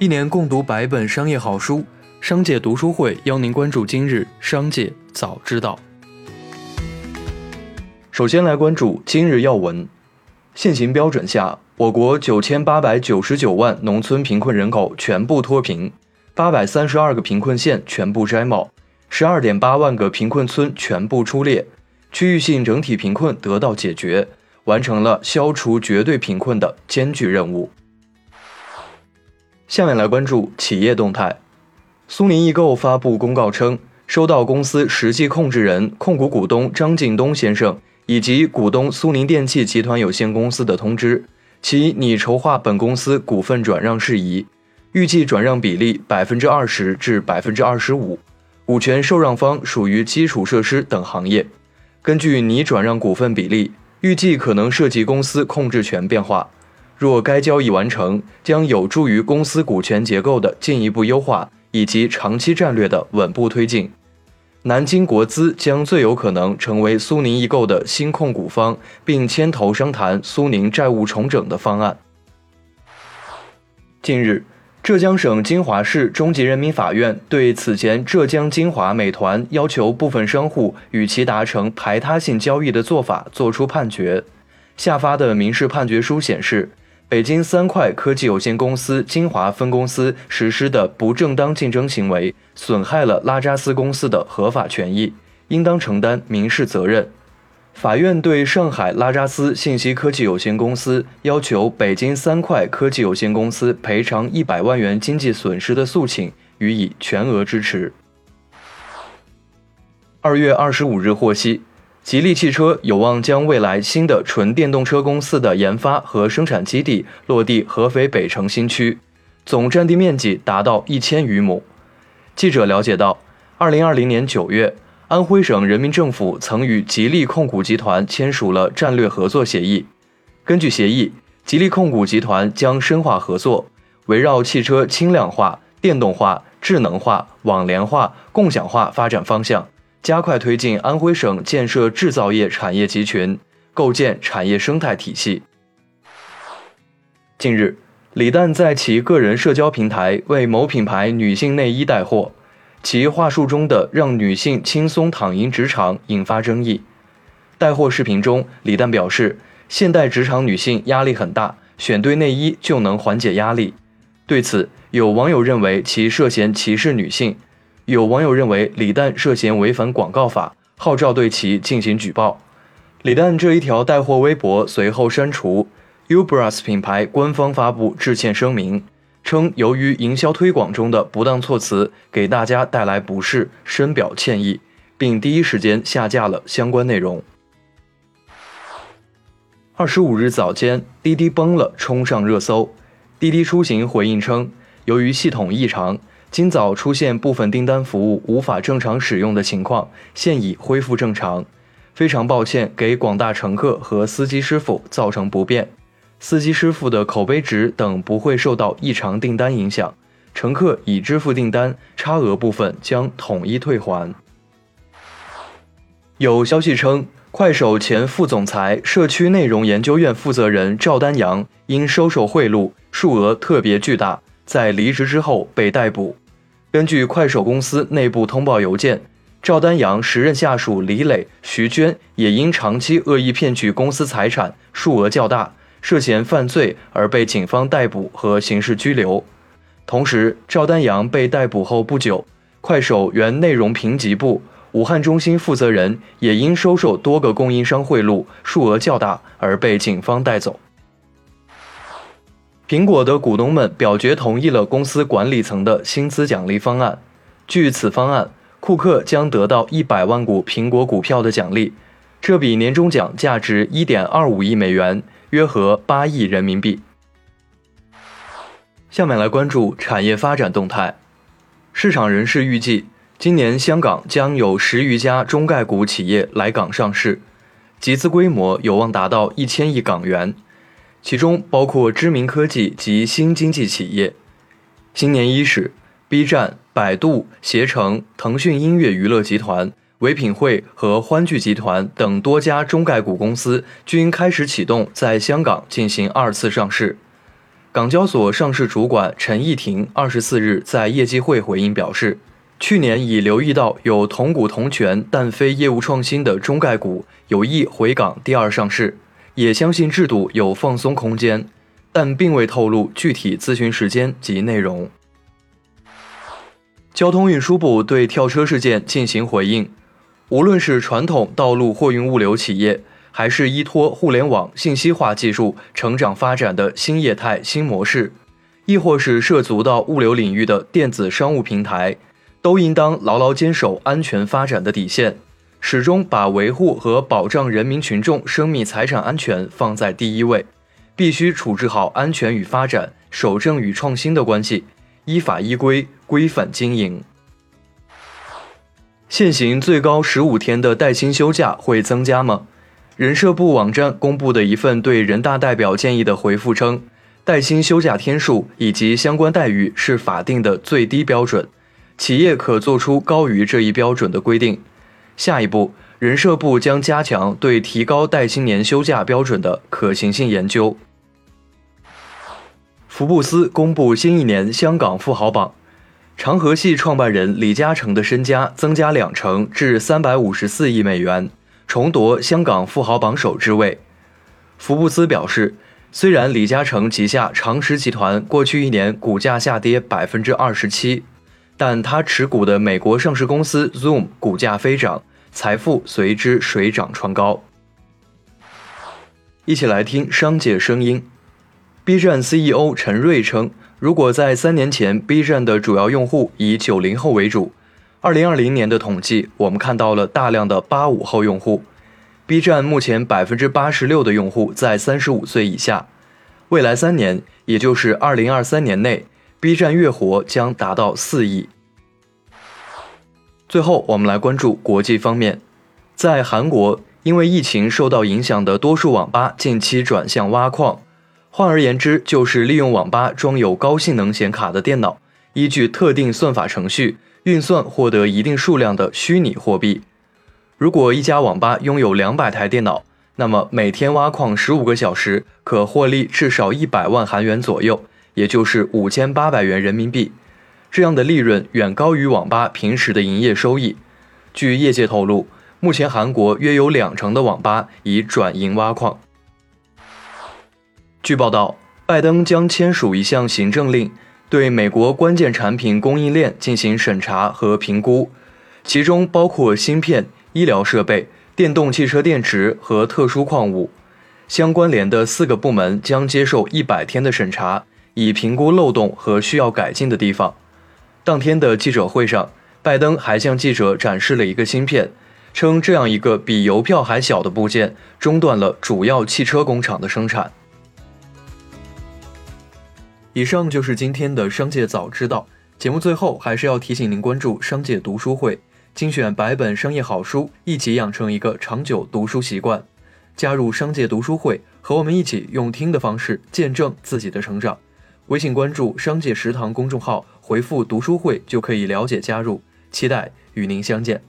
一年共读百本商业好书，商界读书会邀您关注今日商界早知道。首先来关注今日要闻。现行标准下，我国九千八百九十九万农村贫困人口全部脱贫，八百三十二个贫困县全部摘帽，十二点八万个贫困村全部出列，区域性整体贫困得到解决，完成了消除绝对贫困的艰巨任务。下面来关注企业动态。苏宁易购发布公告称，收到公司实际控制人、控股股东张近东先生以及股东苏宁电器集团有限公司的通知，其拟筹划本公司股份转让事宜，预计转让比例百分之二十至百分之二十五，股权受让方属于基础设施等行业。根据拟转让股份比例，预计可能涉及公司控制权变化。若该交易完成，将有助于公司股权结构的进一步优化以及长期战略的稳步推进。南京国资将最有可能成为苏宁易购的新控股方，并牵头商谈苏宁债务重整的方案。近日，浙江省金华市中级人民法院对此前浙江金华美团要求部分商户与其达成排他性交易的做法作出判决。下发的民事判决书显示。北京三快科技有限公司金华分公司实施的不正当竞争行为，损害了拉扎斯公司的合法权益，应当承担民事责任。法院对上海拉扎斯信息科技有限公司要求北京三快科技有限公司赔偿一百万元经济损失的诉请予以全额支持。二月二十五日获悉。吉利汽车有望将未来新的纯电动车公司的研发和生产基地落地合肥北城新区，总占地面积达到一千余亩。记者了解到，二零二零年九月，安徽省人民政府曾与吉利控股集团签署了战略合作协议。根据协议，吉利控股集团将深化合作，围绕汽车轻量化、电动化、智能化、网联化、共享化发展方向。加快推进安徽省建设制造业产业集群，构建产业生态体系。近日，李诞在其个人社交平台为某品牌女性内衣带货，其话术中的“让女性轻松躺赢职场”引发争议。带货视频中，李诞表示，现代职场女性压力很大，选对内衣就能缓解压力。对此，有网友认为其涉嫌歧视女性。有网友认为李诞涉嫌违反广告法，号召对其进行举报。李诞这一条带货微博随后删除。Ubras 品牌官方发布致歉声明，称由于营销推广中的不当措辞给大家带来不适，深表歉意，并第一时间下架了相关内容。二十五日早间，滴滴崩了，冲上热搜。滴滴出行回应称，由于系统异常。今早出现部分订单服务无法正常使用的情况，现已恢复正常。非常抱歉给广大乘客和司机师傅造成不便，司机师傅的口碑值等不会受到异常订单影响。乘客已支付订单，差额部分将统一退还。有消息称，快手前副总裁、社区内容研究院负责人赵丹阳因收受贿赂，数额特别巨大，在离职之后被逮捕。根据快手公司内部通报邮件，赵丹阳时任下属李磊、徐娟也因长期恶意骗取公司财产，数额较大，涉嫌犯罪而被警方逮捕和刑事拘留。同时，赵丹阳被逮捕后不久，快手原内容评级部武汉中心负责人也因收受多个供应商贿赂，数额较大而被警方带走。苹果的股东们表决同意了公司管理层的薪资奖励方案。据此方案，库克将得到一百万股苹果股票的奖励，这笔年终奖价值一点二五亿美元，约合八亿人民币。下面来关注产业发展动态。市场人士预计，今年香港将有十余家中概股企业来港上市，集资规模有望达到一千亿港元。其中包括知名科技及新经济企业。新年伊始，B 站、百度、携程、腾讯音乐娱乐集团、唯品会和欢聚集团等多家中概股公司均开始启动在香港进行二次上市。港交所上市主管陈义婷二十四日在业绩会回应表示，去年已留意到有同股同权但非业务创新的中概股有意回港第二上市，也相信制度有放松空间，但并未透露具体咨询时间及内容。交通运输部对跳车事件进行回应，无论是传统道路货运物流企业。还是依托互联网信息化技术成长发展的新业态新模式，亦或是涉足到物流领域的电子商务平台，都应当牢牢坚守安全发展的底线，始终把维护和保障人民群众生命财产安全放在第一位，必须处置好安全与发展、守正与创新的关系，依法依规规范经营。现行最高十五天的带薪休假会增加吗？人社部网站公布的一份对人大代表建议的回复称，带薪休假天数以及相关待遇是法定的最低标准，企业可做出高于这一标准的规定。下一步，人社部将加强对提高带薪年休假标准的可行性研究。福布斯公布新一年香港富豪榜，长河系创办人李嘉诚的身家增加两成至三百五十四亿美元。重夺香港富豪榜首之位。福布斯表示，虽然李嘉诚旗下长实集团过去一年股价下跌百分之二十七，但他持股的美国上市公司 Zoom 股价飞涨，财富随之水涨船高。一起来听商界声音。B 站 CEO 陈瑞称，如果在三年前 B 站的主要用户以九零后为主。二零二零年的统计，我们看到了大量的八五后用户。B 站目前百分之八十六的用户在三十五岁以下。未来三年，也就是二零二三年内，B 站月活将达到四亿。最后，我们来关注国际方面，在韩国，因为疫情受到影响的多数网吧近期转向挖矿，换而言之，就是利用网吧装有高性能显卡的电脑，依据特定算法程序。运算获得一定数量的虚拟货币。如果一家网吧拥有两百台电脑，那么每天挖矿十五个小时，可获利至少一百万韩元左右，也就是五千八百元人民币。这样的利润远高于网吧平时的营业收益。据业界透露，目前韩国约有两成的网吧已转营挖矿。据报道，拜登将签署一项行政令。对美国关键产品供应链进行审查和评估，其中包括芯片、医疗设备、电动汽车电池和特殊矿物。相关联的四个部门将接受一百天的审查，以评估漏洞和需要改进的地方。当天的记者会上，拜登还向记者展示了一个芯片，称这样一个比邮票还小的部件中断了主要汽车工厂的生产。以上就是今天的商界早知道节目。最后还是要提醒您关注商界读书会，精选百本商业好书，一起养成一个长久读书习惯。加入商界读书会，和我们一起用听的方式见证自己的成长。微信关注“商界食堂”公众号，回复“读书会”就可以了解加入。期待与您相见。